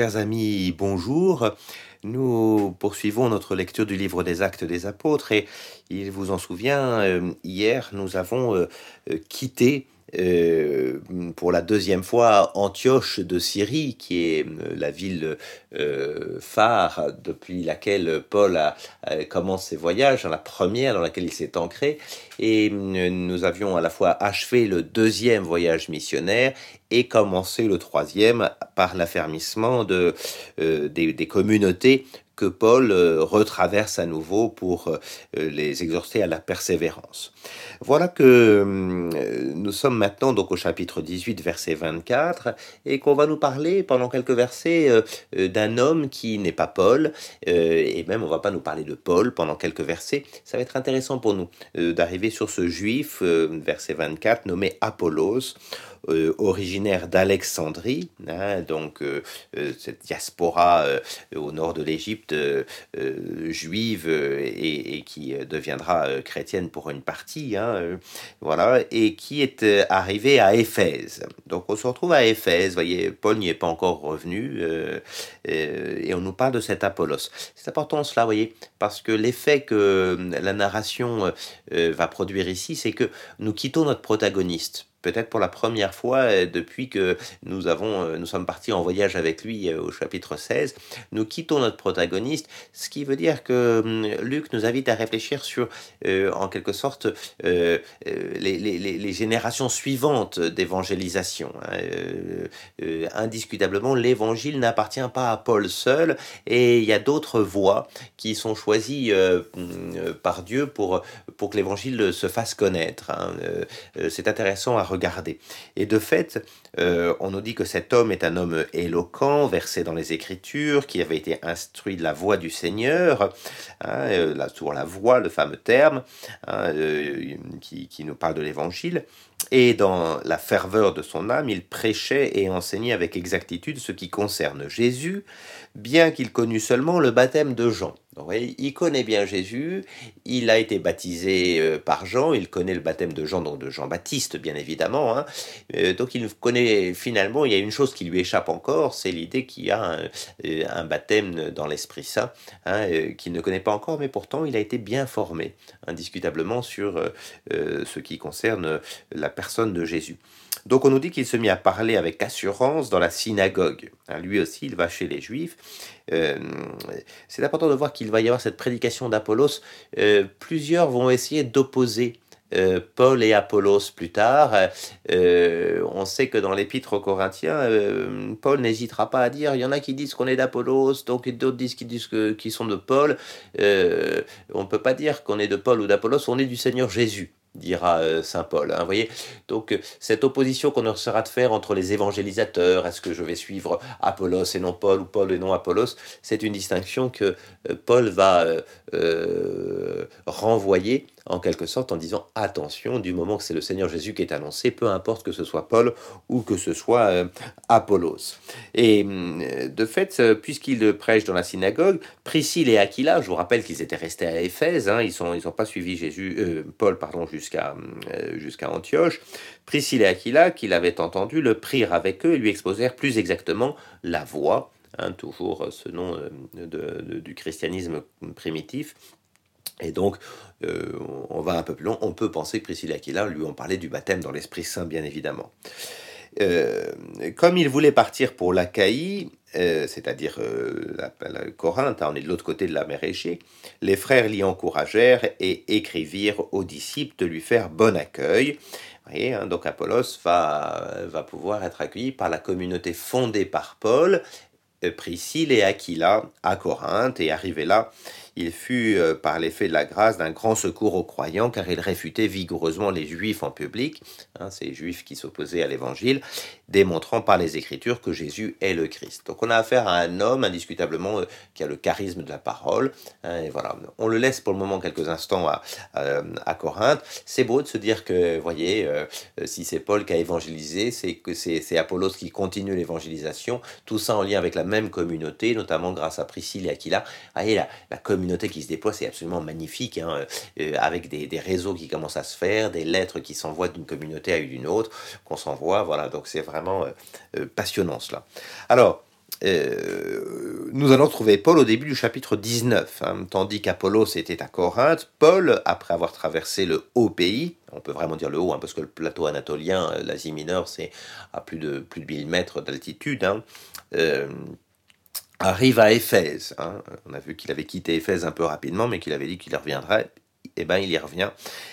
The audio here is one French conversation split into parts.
Chers amis, bonjour. Nous poursuivons notre lecture du livre des actes des apôtres et il vous en souvient, euh, hier nous avons euh, euh, quitté pour la deuxième fois Antioche de Syrie, qui est euh, la ville euh, phare depuis laquelle Paul a, a, commence ses voyages, la première dans laquelle il s'est ancré. Et nous avions à la fois achevé le deuxième voyage missionnaire et commencé le troisième par l'affermissement de, euh, des communautés que Paul euh, retraverse à nouveau pour euh, les exhorter à la persévérance. Voilà que euh, nous sommes maintenant donc au chapitre 18, verset 24, et qu'on va nous parler pendant quelques versets d'un homme qui n'est pas Paul, et même on va pas nous parler de Paul pendant quelques versets. Ça va être intéressant pour nous d'arriver sur ce juif, verset 24, nommé Apollos originaire d'Alexandrie, hein, donc cette diaspora au nord de l'Égypte juive et, et, qui deviendra chrétienne pour une partie, hein, voilà, et qui est arrivé à Éphèse. Donc on se retrouve à Éphèse, voyez, Paul n'y est pas encore revenu, et on nous parle de cet Apollos. C'est important cela, voyez, parce que l'effet que la narration va produire ici, c'est que nous quittons notre protagoniste peut-être pour la première fois euh, depuis que nous, avons, euh, nous sommes partis en voyage avec lui euh, au chapitre 16, nous quittons notre protagoniste, ce qui veut dire que hum, Luc nous invite à réfléchir sur, en quelque sorte, les, les, les, générations suivantes d'évangélisation. Hein. Indiscutablement, l'évangile n'appartient pas à Paul seul, et il y a d'autres voies qui sont choisies hum, par Dieu pour, pour que l'évangile se fasse connaître. Hein. C'est intéressant à Et de fait, euh, on nous dit que cet homme est un homme éloquent, versé dans les Écritures, qui avait été instruit de la voix du Seigneur, hein, euh, là, sur la voix, le fameux terme, hein, euh, qui nous parle de l'Évangile. Et dans la ferveur de son âme, il prêchait et enseignait avec exactitude ce qui concerne Jésus, bien qu'il connût seulement le baptême de Jean. Donc, il connaît bien Jésus, il a été baptisé euh, par Jean, il connaît le baptême de Jean, donc de Jean-Baptiste, bien évidemment. Hein. Euh, donc il connaît finalement, il y a une chose qui lui échappe encore, c'est l'idée qu'il y a un, euh, baptême dans l'Esprit Saint, hein, qu'il ne connaît pas encore, mais pourtant il a été bien formé, indiscutablement, sur ce qui concerne la personne de Jésus. Donc on nous dit qu'il se mit à parler avec assurance dans la synagogue. Hein, lui aussi, il va chez les Juifs. Euh, c'est important de voir qu'il va y avoir cette prédication d'Apollos. Euh, plusieurs vont essayer d'opposer euh, Paul et Apollos plus tard. On sait que dans l'épître aux Corinthiens, Paul n'hésitera pas à dire il y en a qui disent qu'on est d'Apollos, donc d'autres disent qu'ils disent qu'ils sont de Paul. On ne peut pas dire qu'on est de Paul ou d'Apollos, on est du Seigneur Jésus dira euh, saint Paul. Hein, voyez Donc, cette opposition qu'on essaiera de faire entre les évangélisateurs, est-ce que je vais suivre Apollos et non Paul, ou Paul et non Apollos, c'est une distinction que euh, Paul va euh, euh, renvoyer en quelque sorte en disant attention, du moment que c'est le Seigneur Jésus qui est annoncé, peu importe que ce soit Paul ou que ce soit euh, Apollos. Et euh, de fait, puisqu'il prêche dans la synagogue, Priscille et Aquila, je vous rappelle qu'ils étaient restés à Éphèse, hein, ils n'ont ils pas suivi Jésus, euh, Paul pardon, jusqu'à euh, Antioche, Priscille et Aquila, qu'il avait entendu, le prirent avec eux et lui exposèrent plus exactement la voie, hein, toujours ce nom de, du christianisme primitif, et donc, euh, on va un peu plus loin. On peut penser que Priscilla Aquila lui ont parlé du baptême dans l'Esprit Saint, bien évidemment. Euh, comme il voulait partir pour l'Achaïe, euh, c'est-à-dire la, Corinthe, hein, on est de l'autre côté de la mer Égée, les frères l'y encouragèrent et écrivirent aux disciples de lui faire bon accueil. Vous voyez, hein, donc Apollos va, va pouvoir être accueilli par la communauté fondée par Paul, Priscille et Aquila à Corinthe, et arrivé là, il fut, euh, par l'effet de la grâce, d'un grand secours aux croyants, car il réfutait vigoureusement les juifs en public, hein, ces juifs qui s'opposaient à l'évangile, démontrant par les Écritures que Jésus est le Christ. Donc on a affaire à un homme, indiscutablement, euh, qui a le charisme de la parole. Hein, et voilà, on le laisse pour le moment quelques instants à, à Corinthe. C'est beau de se dire que, voyez, euh, si c'est Paul qui a évangélisé, c'est que c'est Apollos qui continue l'évangélisation, tout ça en lien avec la même communauté, notamment grâce à Priscille et Aquila. Voyez, la, la communauté qui se déploie, c'est absolument magnifique, hein, euh, avec des, réseaux qui commencent à se faire, des lettres qui s'envoient d'une communauté à une autre, qu'on s'envoie, voilà, donc c'est vraiment euh, euh, passionnant cela. Alors, euh, nous allons trouver Paul au début du chapitre 19. Hein. tandis qu'Apollos était à Corinthe, Paul, après avoir traversé le haut pays, on peut vraiment dire le haut, hein, parce que le plateau anatolien, euh, l'Asie mineure, c'est à plus de, plus de 1000 mètres d'altitude, hein, euh, arrive à Éphèse. On a vu qu'il avait quitté Éphèse un peu rapidement, mais qu'il avait dit qu'il reviendrait. Eh bien, il y revient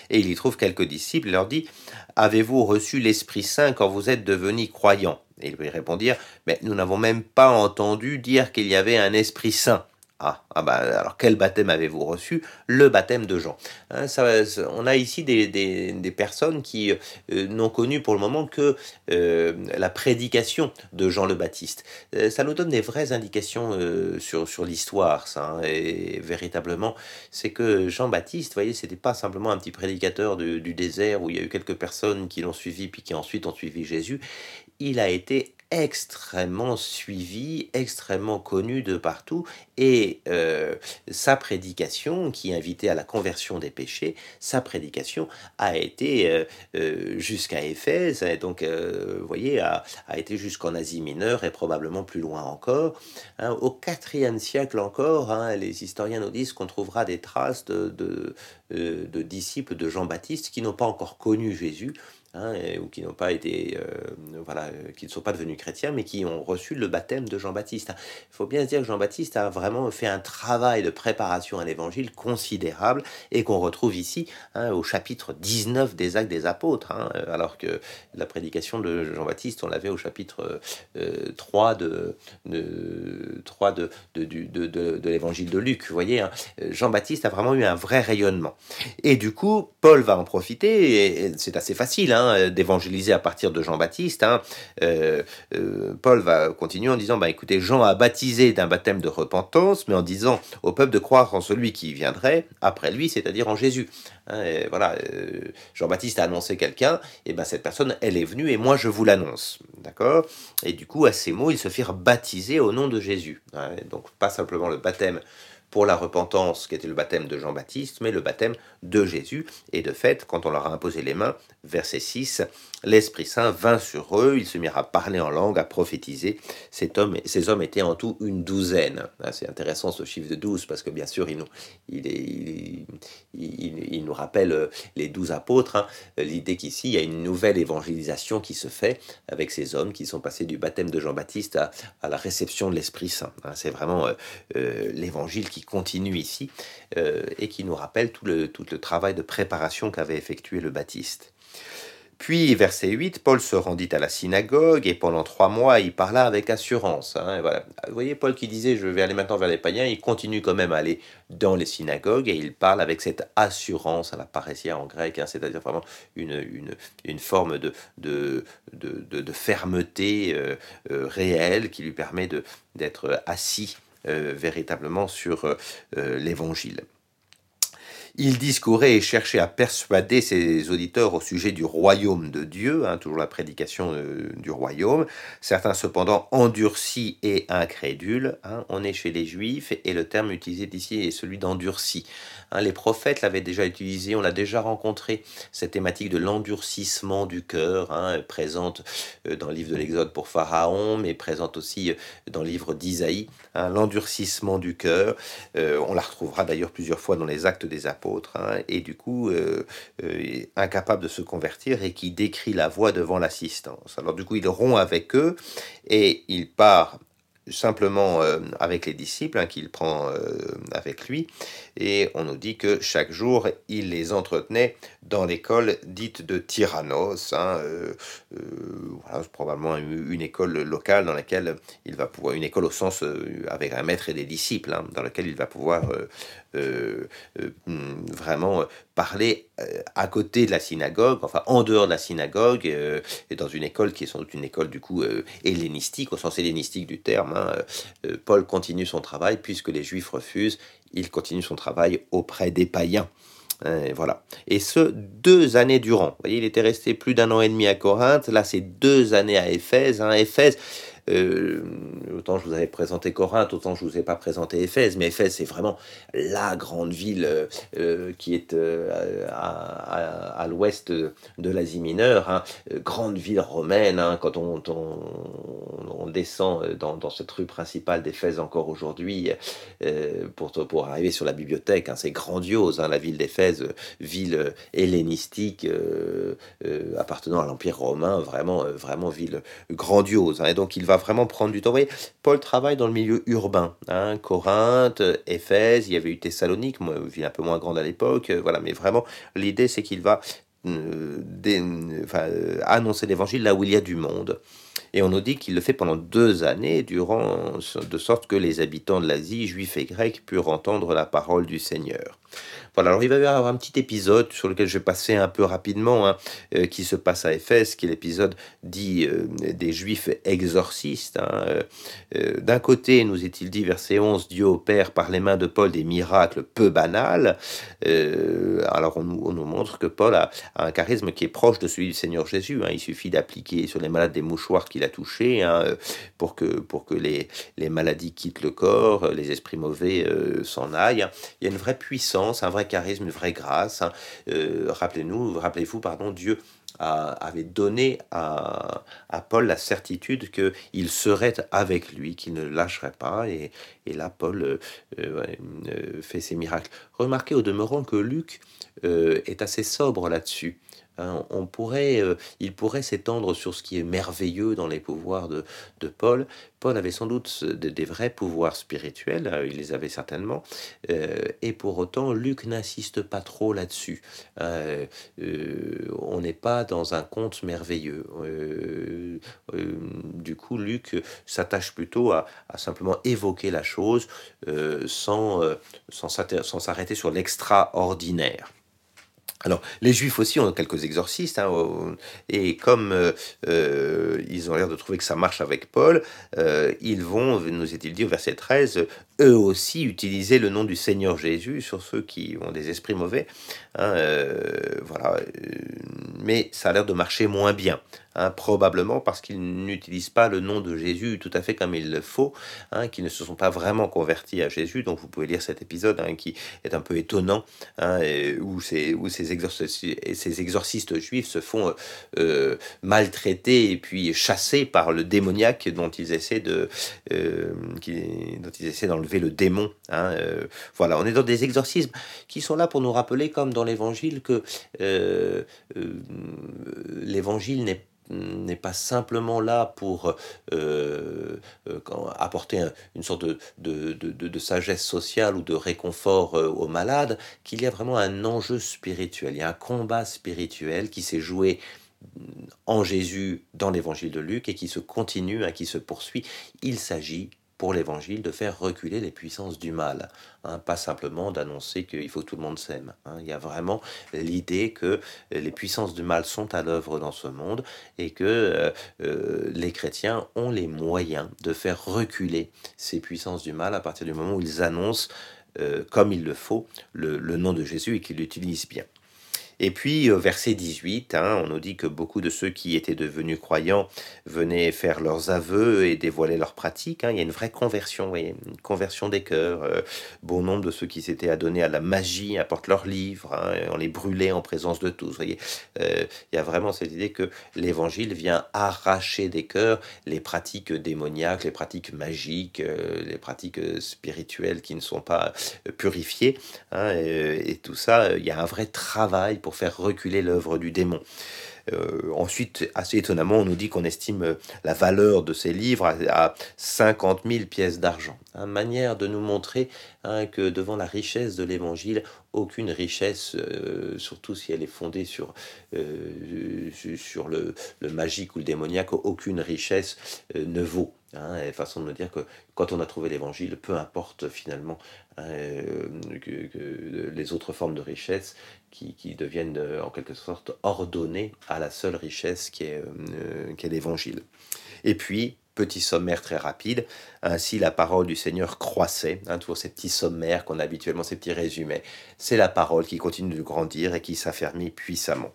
et il y trouve quelques disciples. Il leur dit Avez-vous reçu l'Esprit Saint quand vous êtes devenus croyants? Ils lui répondirent Mais nous n'avons même pas entendu dire qu'il y avait un Esprit Saint. Ah, ah bah, alors quel baptême avez-vous reçu? Le baptême de Jean. Hein, ça, on a ici des, des, personnes qui euh, n'ont connu pour le moment que euh, la prédication de Jean le Baptiste. Euh, ça nous donne des vraies indications sur, sur l'histoire, ça. Hein, et véritablement, c'est que Jean-Baptiste, vous voyez, c'était pas simplement un petit prédicateur du, du désert où il y a eu quelques personnes qui l'ont suivi puis qui ensuite ont suivi Jésus. Il a été extrêmement suivi, extrêmement connu de partout, et euh, sa prédication, qui invitait à la conversion des péchés, sa prédication a été euh, euh, jusqu'à Éphèse, donc, vous voyez, a, été jusqu'en Asie mineure et probablement plus loin encore. Hein, au IVe siècle encore, hein, les historiens nous disent qu'on trouvera des traces de disciples de Jean-Baptiste qui n'ont pas encore connu Jésus, Hein, ou qui n'ont pas été, euh, voilà, euh, qui ne sont pas devenus chrétiens, mais qui ont reçu le baptême de Jean-Baptiste. Il faut bien se dire que Jean-Baptiste a vraiment fait un travail de préparation à l'évangile considérable et qu'on retrouve ici hein, au chapitre 19 des Actes des Apôtres, hein, alors que la prédication de Jean-Baptiste, on l'avait au chapitre 3 euh, de, 3 de, de, de, de l'évangile de Luc. Vous voyez, Jean-Baptiste a vraiment eu un vrai rayonnement. Et du coup, Paul va en profiter, et c'est assez facile Hein, d'évangéliser à partir de Jean-Baptiste. Hein. Euh, euh, Paul va continuer en disant, bah, écoutez, Jean a baptisé d'un baptême de repentance, mais en disant au peuple de croire en celui qui viendrait après lui, c'est-à-dire en Jésus. Hein, voilà, euh, Jean-Baptiste a annoncé quelqu'un, et ben cette personne, elle est venue, et moi je vous l'annonce. D'accord? Et du coup, à ces mots, ils se firent baptiser au nom de Jésus. donc pas simplement le baptême pour la repentance, qui était le baptême de Jean-Baptiste, mais le baptême de Jésus. Et de fait, quand on leur a imposé les mains, verset 6, l'Esprit Saint vint sur eux, ils se mirent à parler en langue, à prophétiser. Cet homme, ces hommes étaient en tout une douzaine. Ah, c'est intéressant ce chiffre de 12, parce que bien sûr, il nous, il, il, nous rappelle euh, les douze apôtres. Hein. L'idée qu'ici, il y a une nouvelle évangélisation qui se fait avec ces hommes qui sont passés du baptême de Jean-Baptiste à, la réception de l'Esprit Saint. Hein. C'est vraiment euh, euh, l'évangile qui continue ici euh, et qui nous rappelle tout le, tout le travail de préparation qu'avait effectué le Baptiste. Puis, verset 8, Paul se rendit à la synagogue et pendant trois mois, il parla avec assurance. Hein. Vous voyez, Paul qui disait je vais aller maintenant vers les païens, il continue quand même à aller dans les synagogues et il parle avec cette assurance à la parésia en grec, hein, c'est-à-dire vraiment une, forme de, fermeté euh, euh, réelle qui lui permet d'être assis euh, véritablement sur l'évangile. Il discourait et cherchait à persuader ses auditeurs au sujet du royaume de Dieu, hein, toujours la prédication du royaume. Certains cependant endurcis et incrédules. Hein, on est chez les juifs et le terme utilisé ici est celui d'endurci. Hein, les prophètes l'avaient déjà utilisé, on a déjà rencontré cette thématique de l'endurcissement du cœur, hein, présente euh, dans le livre de l'Exode pour Pharaon, mais présente aussi euh, dans le livre d'Isaïe, hein, l'endurcissement du cœur. Euh, on la retrouvera d'ailleurs plusieurs fois dans les actes des apôtres, et du coup, incapable de se convertir et qui décrit la voie devant l'assistance. Alors du coup, il rompt avec eux et il part simplement euh, avec les disciples hein, qu'il prend euh, avec lui. Et on nous dit que chaque jour, il les entretenait dans l'école dite de Tyrannos. Hein, euh, probablement une, école locale dans laquelle il va pouvoir, une école au sens avec un maître et des disciples, hein, dans laquelle il va pouvoir vraiment parler à côté de la synagogue, enfin en dehors de la synagogue, et dans une école qui est sans doute une école du coup hellénistique, au sens hellénistique du terme, Hein, euh, Paul continue son travail, puisque les Juifs refusent, il continue son travail auprès des païens. Hein, et voilà. Et ce, deux années durant. Vous voyez, il était resté plus d'un an et demi à Corinthe. Là, c'est deux années à Éphèse. Hein. Éphèse, je vous avais présenté Corinthe, autant je vous ai pas présenté Éphèse, mais Éphèse c'est vraiment la grande ville qui est à, l'ouest de l'Asie mineure, hein. grande ville romaine. Hein. quand on, descend dans, cette rue principale d'Éphèse encore aujourd'hui pour, pour arriver sur la bibliothèque, hein, c'est grandiose. la ville d'Éphèse, ville hellénistique appartenant à l'Empire romain, vraiment, vraiment ville grandiose. et donc il va vraiment prendre du temps. Paul travaille dans le milieu urbain. Corinthe, Éphèse, il y avait eu Thessalonique, ville un peu moins grande à l'époque. voilà, mais vraiment, l'idée c'est qu'il va euh, euh, annoncer l'évangile là où il y a du monde. Et on nous dit qu'il le fait pendant deux années, durant, de sorte que les habitants de l'Asie, juifs et grecs, purent entendre la parole du Seigneur. Voilà, alors il va y avoir un petit épisode sur lequel je vais passer un peu rapidement, hein, euh, qui se passe à Éphèse, qui est l'épisode dit euh, des Juifs exorcistes. Hein, euh, D'un côté, nous est-il dit, verset 11, Dieu opère par les mains de Paul des miracles peu banals. alors on nous, on nous, montre que Paul a, un charisme qui est proche de celui du Seigneur Jésus. Hein. il suffit d'appliquer sur les malades des mouchoirs qu'il a touchés pour que, pour que les, les maladies quittent le corps, les esprits mauvais s'en aillent. Il y a une vraie puissance, un vrai charisme, une vraie grâce. Hein. Euh, rappelez-nous, rappelez-vous, pardon, Dieu avait donné à, Paul la certitude qu'il serait avec lui, qu'il ne lâcherait pas. Et, là, Paul euh, euh, fait ses miracles. Remarquez au demeurant que Luc est assez sobre là-dessus. Hein, on pourrait, euh, il pourrait s'étendre sur ce qui est merveilleux dans les pouvoirs de, Paul. Paul avait sans doute des vrais pouvoirs spirituels, euh, il les avait certainement, euh, et pour autant, Luc n'insiste pas trop là-dessus. on n'est pas dans un conte merveilleux. du coup, Luc s'attache plutôt à, simplement évoquer la chose sans, sans s'arrêter sur l'extraordinaire. Alors, les juifs aussi ont quelques exorcistes, hein, et comme euh, euh, ils ont l'air de trouver que ça marche avec Paul, euh, ils vont, nous est-il dit au verset 13, eux aussi utiliser le nom du Seigneur Jésus sur ceux qui ont des esprits mauvais. Hein, voilà, mais ça a l'air de marcher moins bien. Hein, probablement parce qu'ils n'utilisent pas le nom de Jésus tout à fait comme il le faut, hein, qu'ils ne se sont pas vraiment convertis à Jésus. Donc vous pouvez lire cet épisode hein, qui est un peu étonnant, où, ces, où ces, exorcistes, juifs se font euh, maltraiter et puis chasser par le démoniaque dont ils essaient de, euh, dont ils essaient d'enlever le démon. Euh, voilà, on est dans des exorcismes qui sont là pour nous rappeler, comme dans l'Évangile, que l'Évangile n'est n'est pas simplement là pour euh, euh, apporter une sorte de, sagesse sociale ou de réconfort euh, aux malades, qu'il y a vraiment un enjeu spirituel, il y a un combat spirituel qui s'est joué en Jésus dans l'évangile de Luc et qui se continue, hein, qui se poursuit. Il s'agit pour l'évangile de faire reculer les puissances du mal, hein, pas simplement d'annoncer qu'il faut que tout le monde s'aime. Hein. Il y a vraiment l'idée que les puissances du mal sont à l'œuvre dans ce monde et que euh, euh, les chrétiens ont les moyens de faire reculer ces puissances du mal à partir du moment où ils annoncent euh, comme il le faut le, le nom de Jésus et qu'ils l'utilisent bien. Et puis, verset 18, hein, on nous dit que beaucoup de ceux qui étaient devenus croyants venaient faire leurs aveux et dévoiler leurs pratiques. Hein. Il y a une vraie conversion, une conversion des cœurs. Euh, bon nombre de ceux qui s'étaient adonnés à la magie apportent leurs livres, hein, on les brûlait en présence de tous. voyez, euh, il y a vraiment cette idée que l'évangile vient arracher des cœurs les pratiques démoniaques, les pratiques magiques, euh, les pratiques spirituelles qui ne sont pas purifiées. et, et, tout ça, il y a un vrai travail pour faire reculer l'œuvre du démon. Euh, ensuite, assez étonnamment, on nous dit qu'on estime euh, la valeur de ces livres à, 50 000 pièces d'argent. Une hein, manière de nous montrer hein, que devant la richesse de l'évangile, aucune richesse, euh, surtout si elle est fondée sur, sur le, magique ou le démoniaque, aucune richesse ne vaut. Hein, et façon de nous dire que quand on a trouvé l'évangile, peu importe finalement que, les autres formes de richesse qui, qui deviennent en quelque sorte ordonnées à la seule richesse qui est, euh, l'évangile. Et puis, petit sommaire très rapide. Ainsi, la parole du Seigneur croissait, hein, toujours ces petits sommaires qu'on a habituellement, ces petits résumés. C'est la parole qui continue de grandir et qui s'affermit puissamment.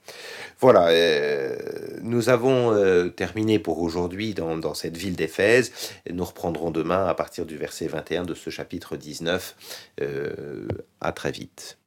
Voilà, euh, nous avons euh, terminé pour aujourd'hui dans, cette ville d'Éphèse. Nous reprendrons demain à partir du verset 21 de ce chapitre 19. Euh, à très vite.